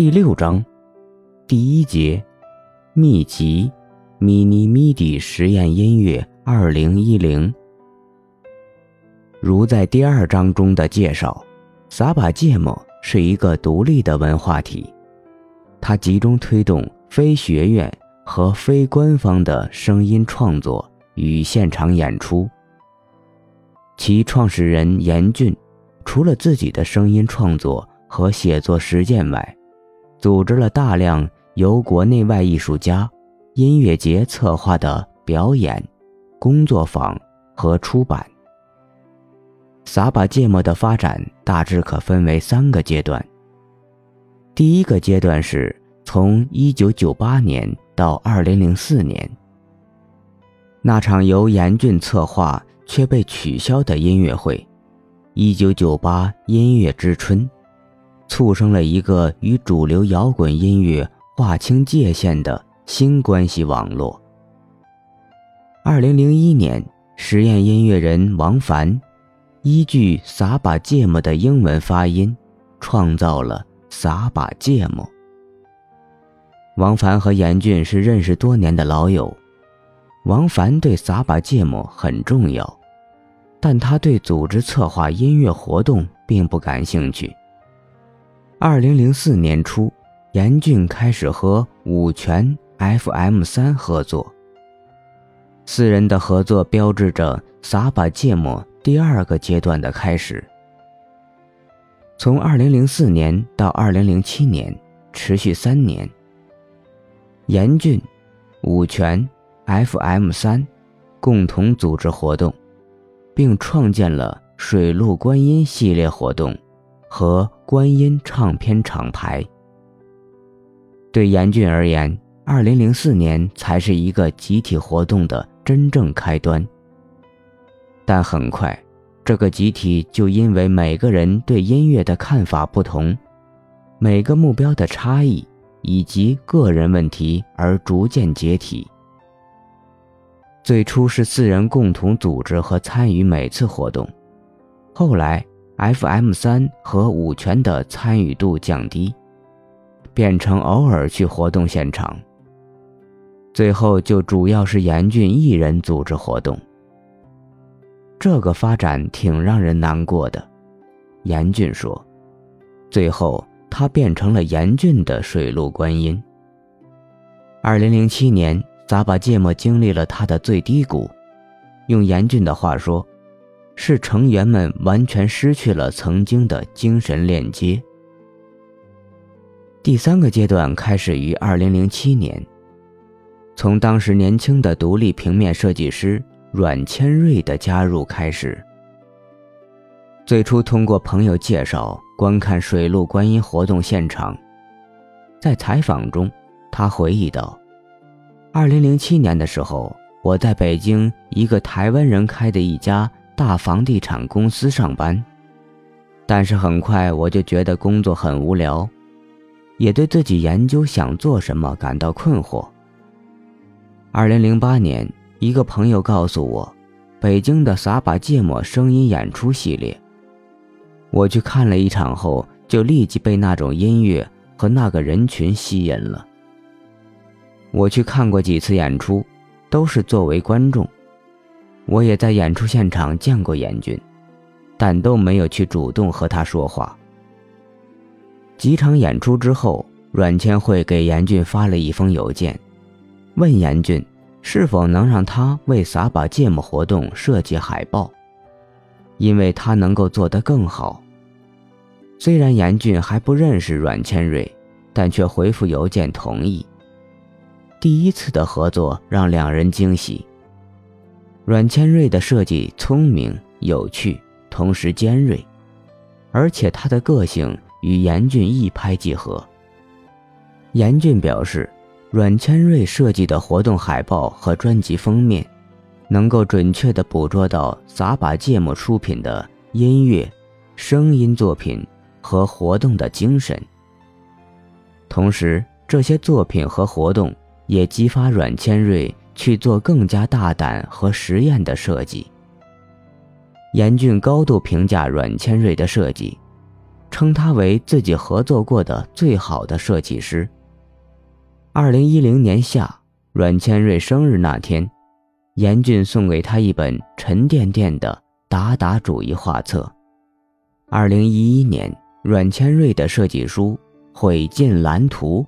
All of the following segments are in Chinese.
第六章，第一节，秘籍，mini midi 实验音乐二零一零。如在第二章中的介绍，撒把芥末是一个独立的文化体，它集中推动非学院和非官方的声音创作与现场演出。其创始人严俊，除了自己的声音创作和写作实践外，组织了大量由国内外艺术家、音乐节策划的表演、工作坊和出版。撒把芥末的发展大致可分为三个阶段。第一个阶段是从1998年到2004年，那场由严峻策划却被取消的音乐会——“一九九八音乐之春”。促生了一个与主流摇滚音乐划清界限的新关系网络。二零零一年，实验音乐人王凡依据“撒把芥末”的英文发音，创造了“撒把芥末”。王凡和严俊是认识多年的老友，王凡对“撒把芥末”很重要，但他对组织策划音乐活动并不感兴趣。二零零四年初，严俊开始和五泉 FM 三合作。四人的合作标志着撒把芥末第二个阶段的开始。从二零零四年到二零零七年，持续三年。严俊、五泉 FM 三共同组织活动，并创建了水陆观音系列活动。和观音唱片厂牌。对严俊而言，二零零四年才是一个集体活动的真正开端。但很快，这个集体就因为每个人对音乐的看法不同，每个目标的差异以及个人问题而逐渐解体。最初是四人共同组织和参与每次活动，后来。FM 三和五泉的参与度降低，变成偶尔去活动现场。最后就主要是严峻一人组织活动。这个发展挺让人难过的，严峻说。最后他变成了严峻的水陆观音。二零零七年，撒把芥末经历了他的最低谷，用严峻的话说。是成员们完全失去了曾经的精神链接。第三个阶段开始于二零零七年，从当时年轻的独立平面设计师阮千瑞的加入开始。最初通过朋友介绍观看水陆观音活动现场，在采访中，他回忆道：“二零零七年的时候，我在北京一个台湾人开的一家。”大房地产公司上班，但是很快我就觉得工作很无聊，也对自己研究想做什么感到困惑。二零零八年，一个朋友告诉我，北京的撒把芥末声音演出系列，我去看了一场后，就立即被那种音乐和那个人群吸引了。我去看过几次演出，都是作为观众。我也在演出现场见过严俊，但都没有去主动和他说话。几场演出之后，阮千惠给严俊发了一封邮件，问严俊是否能让他为撒把芥末活动设计海报，因为他能够做得更好。虽然严俊还不认识阮千瑞，但却回复邮件同意。第一次的合作让两人惊喜。阮千瑞的设计聪明有趣，同时尖锐，而且他的个性与严俊一拍即合。严俊表示，阮千瑞设计的活动海报和专辑封面，能够准确地捕捉到撒把芥末出品的音乐、声音作品和活动的精神。同时，这些作品和活动也激发阮千瑞。去做更加大胆和实验的设计。严峻高度评价阮千瑞的设计，称他为自己合作过的最好的设计师。二零一零年夏，阮千瑞生日那天，严俊送给他一本沉甸甸的达达主义画册。二零一一年，阮千瑞的设计书《毁尽蓝图》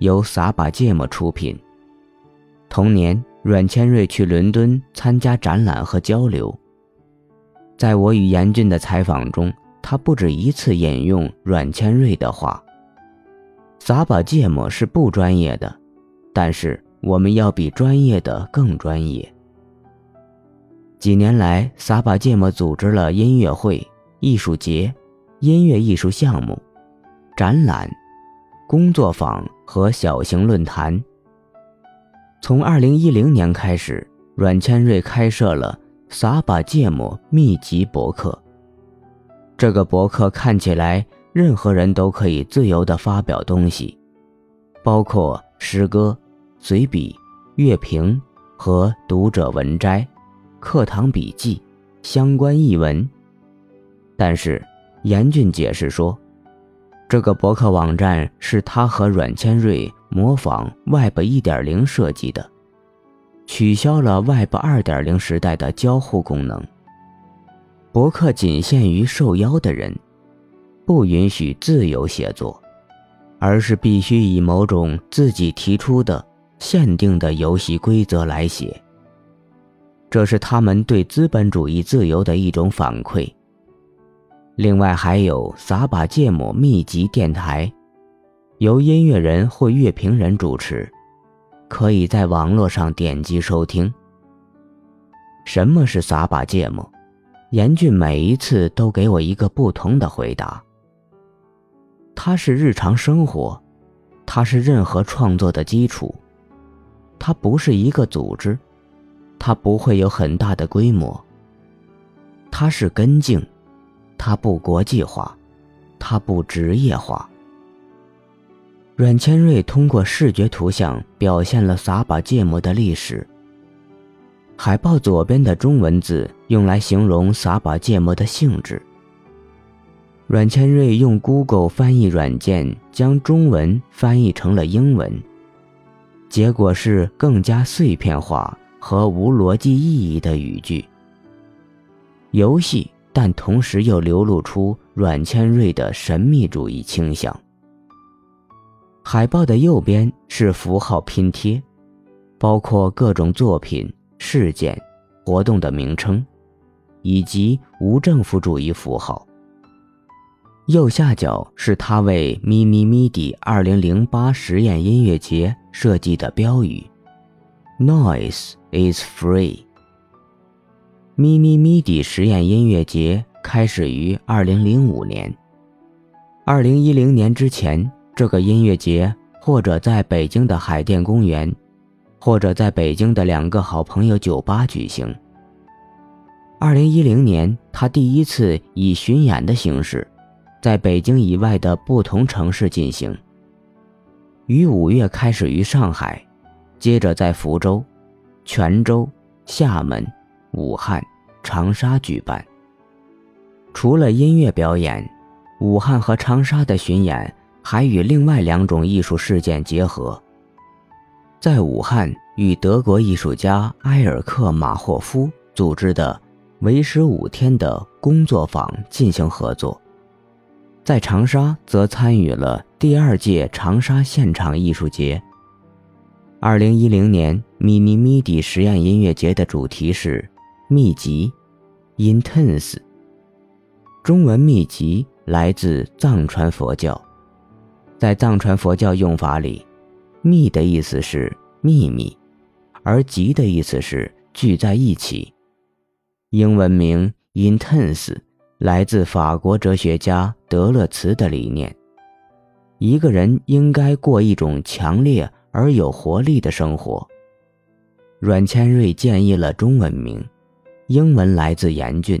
由撒把芥末出品。同年，阮千瑞去伦敦参加展览和交流。在我与严峻的采访中，他不止一次引用阮千瑞的话。撒把芥末是不专业的，但是我们要比专业的更专业。几年来，撒把芥末组织了音乐会、艺术节、音乐艺术项目、展览、工作坊和小型论坛。从2010年开始，阮千瑞开设了撒把芥末秘籍博客。这个博客看起来。任何人都可以自由地发表东西，包括诗歌、随笔、乐评和读者文摘、课堂笔记、相关译文。但是，严俊解释说，这个博客网站是他和阮千瑞模仿 Web 1.0设计的，取消了 Web 2.0时代的交互功能。博客仅限于受邀的人。不允许自由写作，而是必须以某种自己提出的限定的游戏规则来写。这是他们对资本主义自由的一种反馈。另外还有撒把芥末秘籍电台，由音乐人或乐评人主持，可以在网络上点击收听。什么是撒把芥末？严峻每一次都给我一个不同的回答。它是日常生活，它是任何创作的基础。它不是一个组织，它不会有很大的规模。它是根茎，它不国际化，它不职业化。阮千瑞通过视觉图像表现了撒把芥末的历史。海报左边的中文字用来形容撒把芥末的性质。阮千瑞用 Google 翻译软件将中文翻译成了英文，结果是更加碎片化和无逻辑意义的语句。游戏，但同时又流露出阮千瑞的神秘主义倾向。海报的右边是符号拼贴，包括各种作品、事件、活动的名称，以及无政府主义符号。右下角是他为咪咪咪底2008实验音乐节设计的标语：“Noise is free。”咪咪咪底实验音乐节开始于2005年。2010年之前，这个音乐节或者在北京的海淀公园，或者在北京的两个好朋友酒吧举行。2010年，他第一次以巡演的形式。在北京以外的不同城市进行。于五月开始于上海，接着在福州、泉州、厦门、武汉、长沙举办。除了音乐表演，武汉和长沙的巡演还与另外两种艺术事件结合。在武汉，与德国艺术家埃尔克马霍夫组织的为时五天的工作坊进行合作。在长沙，则参与了第二届长沙现场艺术节。二零一零年，米尼米底实验音乐节的主题是“秘籍 ”，intense。中文“秘籍”来自藏传佛教，在藏传佛教用法里，“秘”的意思是秘密，而“集”的意思是聚在一起。英文名 “intense”。来自法国哲学家德勒茨的理念：一个人应该过一种强烈而有活力的生活。阮千瑞建议了中文名，英文来自严峻，